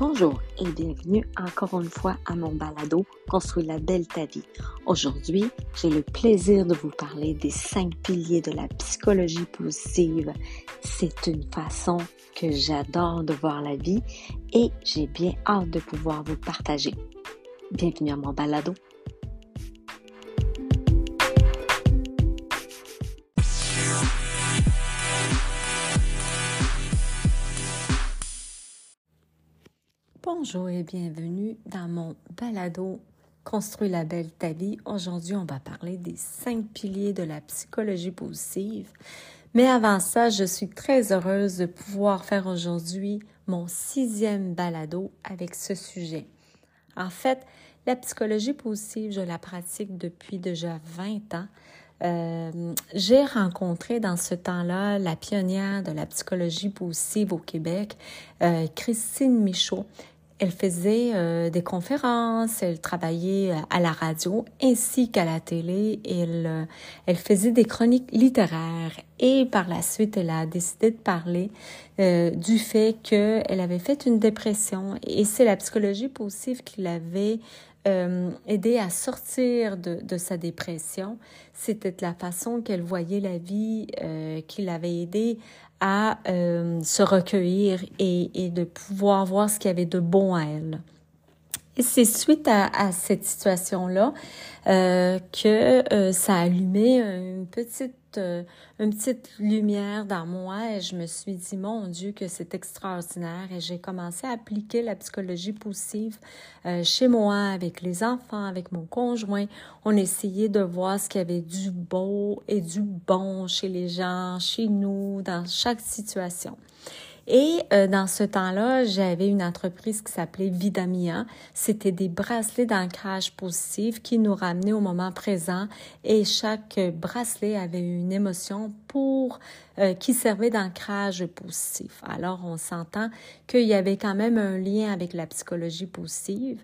Bonjour et bienvenue encore une fois à mon balado Construire la belle vie. Aujourd'hui, j'ai le plaisir de vous parler des cinq piliers de la psychologie positive. C'est une façon que j'adore de voir la vie et j'ai bien hâte de pouvoir vous partager. Bienvenue à mon balado. Bonjour et bienvenue dans mon balado Construire la belle ta vie. Aujourd'hui, on va parler des cinq piliers de la psychologie positive. Mais avant ça, je suis très heureuse de pouvoir faire aujourd'hui mon sixième balado avec ce sujet. En fait, la psychologie positive, je la pratique depuis déjà 20 ans. Euh, j'ai rencontré dans ce temps-là la pionnière de la psychologie positive au Québec, euh, Christine Michaud, elle faisait euh, des conférences, elle travaillait euh, à la radio ainsi qu'à la télé. Elle, euh, elle faisait des chroniques littéraires et par la suite, elle a décidé de parler du fait qu'elle avait fait une dépression et c'est la psychologie positive qui l'avait aidé à sortir de, de sa dépression. C'était la façon qu'elle voyait la vie qui l'avait aidé à euh, se recueillir et, et, de pouvoir voir ce qu'il y avait de bon à elle. Et c'est suite à, à cette situation-là euh, que euh, ça a allumé une petite euh, une petite lumière dans moi et je me suis dit mon Dieu que c'est extraordinaire et j'ai commencé à appliquer la psychologie positive euh, chez moi avec les enfants, avec mon conjoint. On essayait de voir ce qu'il y avait du beau et du bon chez les gens, chez nous, dans chaque situation. Et euh, dans ce temps-là, j'avais une entreprise qui s'appelait Vidamia. C'était des bracelets d'ancrage positif qui nous ramenaient au moment présent et chaque bracelet avait une émotion pour euh, qui servait d'ancrage positif. Alors on s'entend qu'il y avait quand même un lien avec la psychologie positive.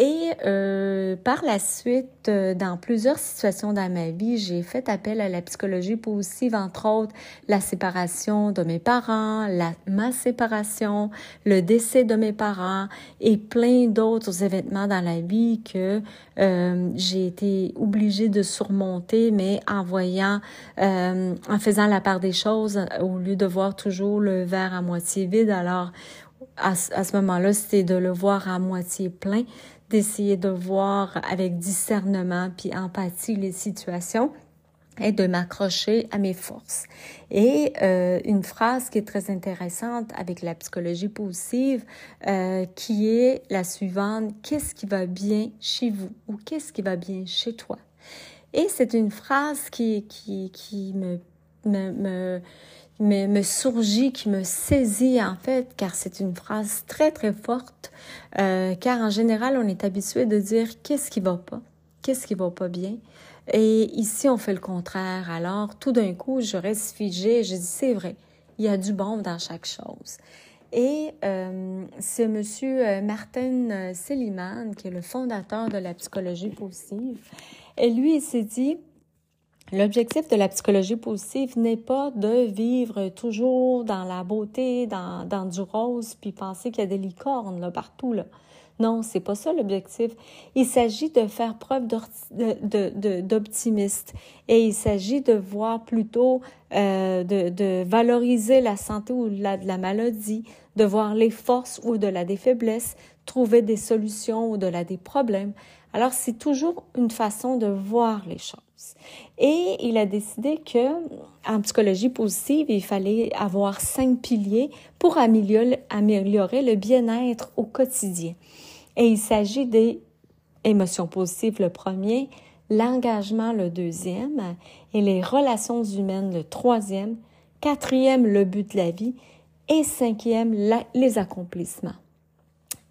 Et euh, par la suite, euh, dans plusieurs situations dans ma vie, j'ai fait appel à la psychologie positive, entre autres la séparation de mes parents, la, ma séparation, le décès de mes parents et plein d'autres événements dans la vie que euh, j'ai été obligée de surmonter, mais en voyant, euh, en faisant la part des choses, au lieu de voir toujours le verre à moitié vide, alors à ce moment-là, c'était de le voir à moitié plein d'essayer de voir avec discernement puis empathie les situations et de m'accrocher à mes forces. Et euh, une phrase qui est très intéressante avec la psychologie positive, euh, qui est la suivante, qu'est-ce qui va bien chez vous ou qu'est-ce qui va bien chez toi? Et c'est une phrase qui, qui, qui me, me, me me, me surgit, qui me saisit en fait, car c'est une phrase très très forte, euh, car en général on est habitué de dire qu'est-ce qui va pas, qu'est-ce qui va pas bien, et ici on fait le contraire. Alors tout d'un coup je reste figée, je dis c'est vrai, il y a du bon dans chaque chose. Et euh, c'est Monsieur euh, Martin Seligman, qui est le fondateur de la psychologie positive. Et lui, il s'est dit, L'objectif de la psychologie positive n'est pas de vivre toujours dans la beauté, dans, dans du rose, puis penser qu'il y a des licornes là, partout. Là. Non, c'est pas ça l'objectif. Il s'agit de faire preuve d'optimiste et il s'agit de voir plutôt euh, de, valoriser la santé ou la, de la maladie, de voir les forces ou de la des faiblesses, trouver des solutions ou de la des problèmes. Alors c'est toujours une façon de voir les choses. Et il a décidé que en psychologie positive, il fallait avoir cinq piliers pour améliorer, le bien-être au quotidien. Et il s'agit des émotions positives le premier, l'engagement le deuxième et les relations humaines le troisième, quatrième le but de la vie et cinquième les accomplissements.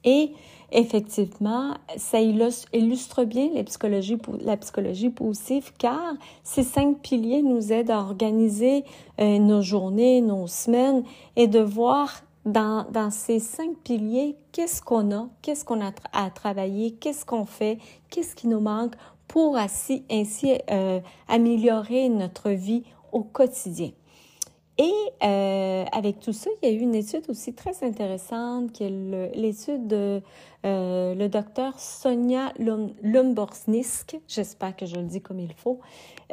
Et effectivement, ça illustre bien la psychologie, positive car ces cinq piliers nous aident à organiser euh, nos journées, nos semaines et de voir dans, ces cinq piliers qu'est-ce qu'on a, qu'est-ce qu'on a à travailler, qu'est-ce qu'on fait, qu'est-ce qui nous manque pour ainsi, euh, améliorer notre vie au quotidien. Et euh, euh, avec tout ça, il y a eu une étude aussi très intéressante qui est l'étude de euh, le docteur Sonia Lumborsnisk. J'espère que je le dis comme il faut.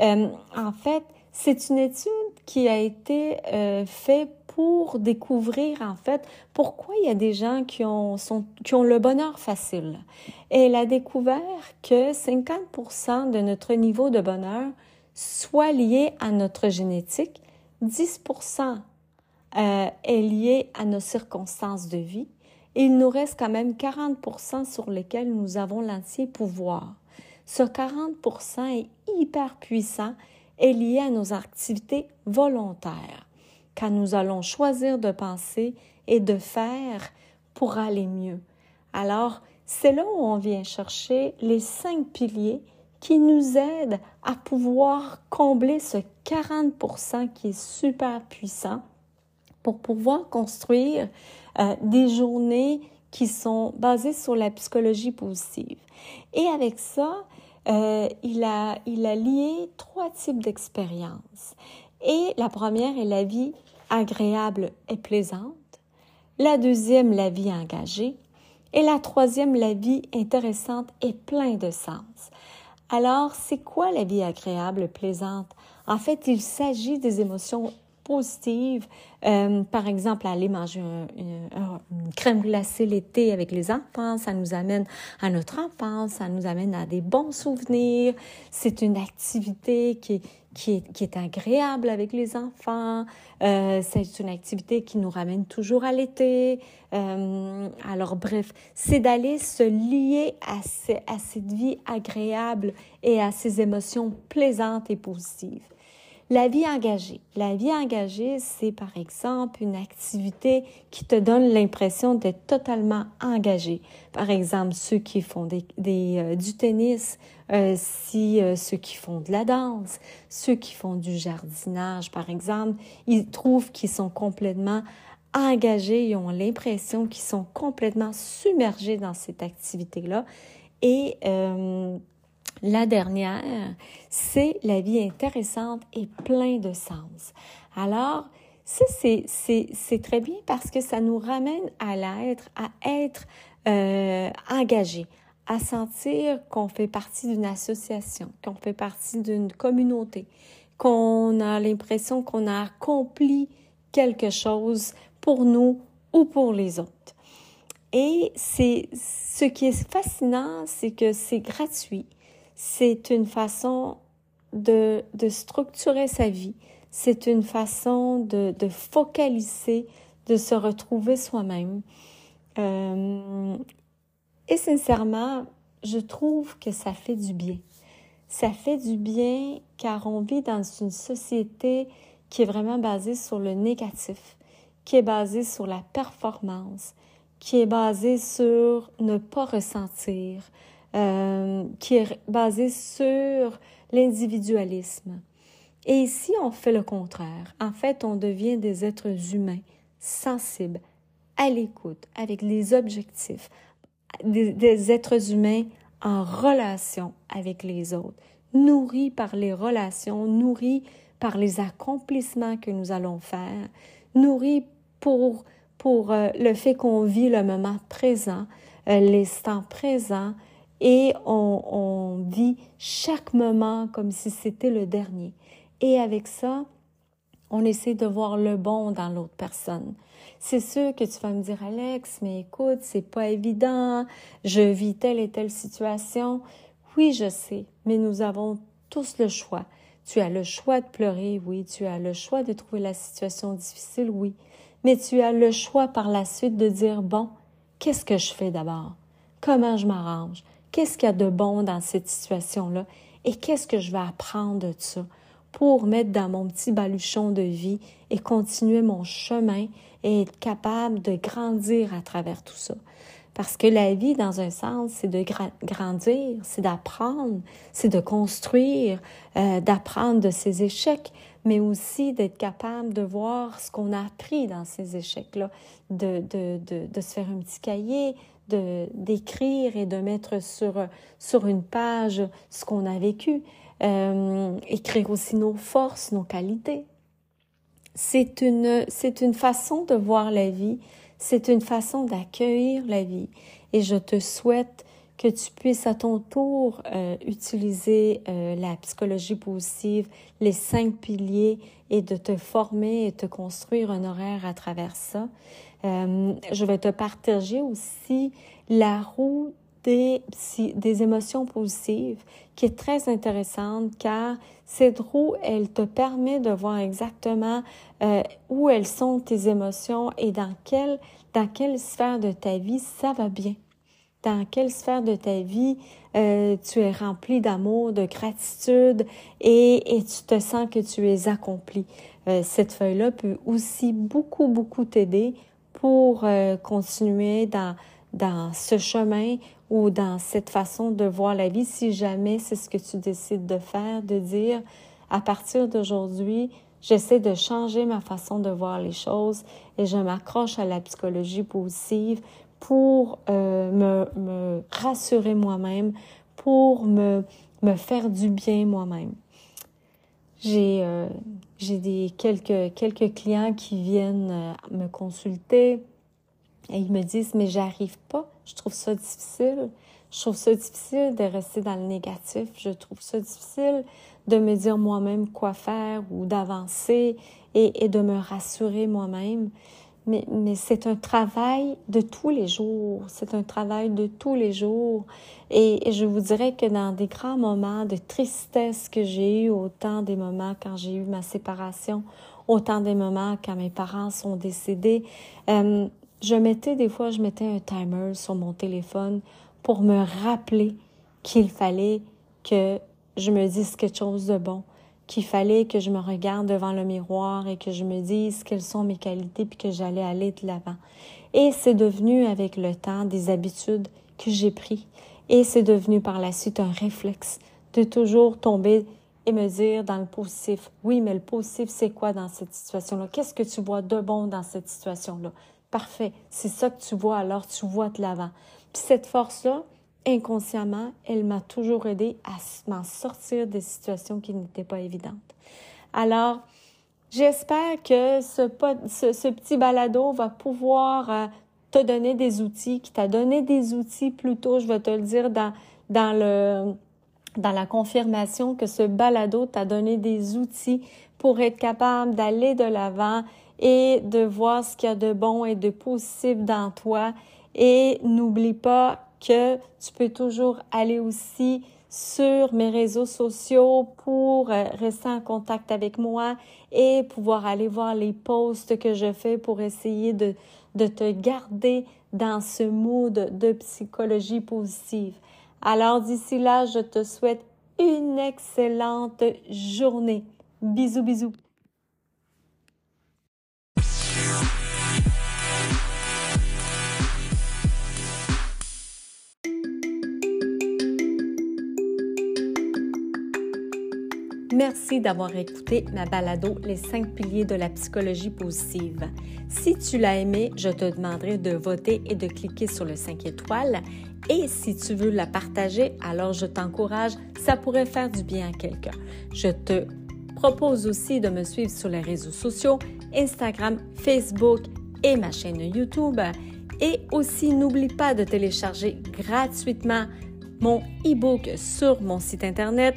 Euh, en fait, c'est une étude qui a été faite pour découvrir en fait pourquoi il y a des gens qui ont, qui ont le bonheur facile. Et elle a découvert que 50% de notre niveau de bonheur soit lié à notre génétique, 10% euh, est lié à nos circonstances de vie il nous reste quand même 40% sur lesquels nous avons l'entier pouvoir. Ce 40% est hyper puissant et lié à nos activités volontaires, quand nous allons choisir de penser et de faire pour aller mieux. Alors, c'est là où on vient chercher les cinq piliers qui nous aident à pouvoir combler ce 40% qui est super puissant pour pouvoir construire euh, des journées qui sont basées sur la psychologie positive. Et avec ça, euh, il, a, il a lié trois types d'expériences. Et la première est la vie agréable et plaisante. La deuxième, la vie engagée. Et la troisième, la vie intéressante et plein de sens. Alors, c'est quoi la vie agréable, plaisante? En fait, il s'agit des émotions positives. Euh, par exemple, aller manger une crème glacée l'été avec les enfants, ça nous amène à notre enfance, ça nous amène à des bons souvenirs. C'est une activité qui, qui, est, qui est agréable avec les enfants. Euh, c'est une activité qui nous ramène toujours à l'été. Euh, alors bref, c'est d'aller se lier à, à cette vie agréable et à ces émotions plaisantes et positives. La vie engagée. La vie engagée, c'est par exemple une activité qui te donne l'impression d'être totalement engagé. Par exemple, ceux qui font euh, du tennis, euh, euh, ceux qui font de la danse, ceux qui font du jardinage, par exemple, ils trouvent qu'ils sont complètement engagés, ils ont l'impression qu'ils sont complètement submergés dans cette activité-là. Et la dernière, c'est la vie intéressante et plein de sens. Alors, ça, c'est très bien parce que ça nous ramène à l'être, à être euh, engagé, à sentir qu'on fait partie d'une association, qu'on fait partie d'une communauté, qu'on a l'impression qu'on a accompli quelque chose pour nous ou pour les autres. Et c'est ce qui est fascinant, c'est que c'est gratuit c'est une façon de, de, structurer sa vie, c'est une façon de, de, focaliser, de se retrouver soi-même. Euh, et sincèrement, je trouve que ça fait du bien. Ça fait du bien car on vit dans une société qui est vraiment basée sur le négatif, qui est basée sur la performance, qui est basée sur ne pas ressentir, euh, qui est basé sur l'individualisme. Et ici, on fait le contraire. En fait, on devient des êtres humains, sensibles, à l'écoute, avec les objectifs, des, des, êtres humains en relation avec les autres, nourris par les relations, nourris par les accomplissements que nous allons faire, nourris pour, pour euh, le fait qu'on vit le moment présent, euh, l'instant présent, et on, vit chaque moment comme si c'était le dernier. Et avec ça, on essaie de voir le bon dans l'autre personne. C'est sûr que tu vas me dire, Alex, mais écoute, c'est pas évident, je vis telle et telle situation. Oui, je sais, mais nous avons tous le choix. Tu as le choix de pleurer, oui, tu as le choix de trouver la situation difficile, oui, mais tu as le choix par la suite de dire, bon, qu'est-ce que je fais d'abord? Comment je m'arrange? Qu'est-ce qu'il y a de bon dans cette situation-là et qu'est-ce que je vais apprendre de ça pour mettre dans mon petit baluchon de vie et continuer mon chemin et être capable de grandir à travers tout ça. Parce que la vie, dans un sens, c'est de grandir, c'est d'apprendre, c'est de construire, euh, d'apprendre de ses échecs, mais aussi d'être capable de voir ce qu'on a appris dans ces échecs-là, de, de, de, de, se faire un petit cahier, d'écrire et de mettre sur sur une page ce qu'on a vécu, euh, écrire aussi nos forces, nos qualités. c'est une, c'est une façon de voir la vie, c'est une façon d'accueillir la vie. Et je te souhaite que tu puisses à ton tour euh, utiliser euh, la psychologie positive, les cinq piliers et de te former et te construire un horaire à travers ça. Euh, je vais te partager aussi la roue des, des émotions positives qui est très intéressante car cette roue, elle te permet de voir exactement où elles sont tes émotions et dans quelle, dans quelle sphère de ta vie ça va bien dans quelle sphère de ta vie euh, tu es rempli d'amour, de gratitude et, tu te sens que tu es accompli. Euh, cette feuille-là peut aussi beaucoup, beaucoup t'aider pour euh, continuer dans, dans ce chemin ou dans cette façon de voir la vie si jamais c'est ce que tu décides de faire, de dire à partir d'aujourd'hui, j'essaie de changer ma façon de voir les choses et je m'accroche à la psychologie positive pour euh, me, me, rassurer moi-même, pour me, me, faire du bien moi-même. J'ai euh, des quelques, quelques clients qui viennent euh, me consulter et ils me disent mais j'arrive pas, je trouve ça difficile. Je trouve ça difficile de rester dans le négatif. Je trouve ça difficile de me dire moi-même quoi faire ou d'avancer et, et, de me rassurer moi-même mais, mais c'est un travail de tous les jours. C'est un travail de tous les jours. Et, je vous dirais que dans des grands moments de tristesse que j'ai eu, autant des moments quand j'ai eu ma séparation, autant des moments quand mes parents sont décédés, euh, je mettais des fois, je mettais un timer sur mon téléphone pour me rappeler qu'il fallait que je me dise quelque chose de bon, qu'il fallait que je me regarde devant le miroir et que je me dise quelles sont mes qualités puis que j'allais aller de l'avant. Et c'est devenu avec le temps des habitudes que j'ai pris et c'est devenu par la suite un réflexe de toujours tomber et me dire dans le positif, oui, mais le positif, c'est quoi dans cette situation-là? Qu'est-ce que tu vois de bon dans cette situation-là? Parfait, c'est ça que tu vois, alors tu vois de l'avant. Puis cette force-là, inconsciemment, elle m'a toujours aidé à m'en sortir des situations qui n'étaient pas évidentes. Alors, j'espère que ce, petit balado va pouvoir euh, te donner des outils, qui t'a donné des outils plutôt, je vais te le dire, dans, dans, la confirmation que ce balado t'a donné des outils pour être capable d'aller de l'avant et de voir ce qu'il y a de bon et de positif dans toi. Et n'oublie pas que tu peux toujours aller aussi sur mes réseaux sociaux pour euh, rester en contact avec moi et pouvoir aller voir les posts que je fais pour essayer de, de te garder dans ce mood de psychologie positive. Alors d'ici là, je te souhaite une excellente journée. Bisous, bisous. Merci d'avoir écouté ma balado Les cinq piliers de la psychologie positive. Si tu l'as aimé, je te demanderai de voter et de cliquer sur le 5 étoiles. Et si tu veux la partager, alors je t'encourage, ça pourrait faire du bien à quelqu'un. Je te propose aussi de me suivre sur les réseaux sociaux, Instagram, Facebook et ma chaîne YouTube. Et aussi, n'oublie pas de télécharger gratuitement mon e-book sur mon site internet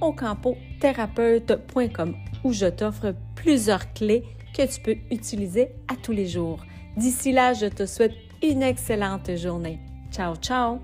alexandraocampo-thérapeute.com où je t'offre plusieurs clés que tu peux utiliser à tous les jours. D'ici là, je te souhaite une excellente journée. Ciao, ciao!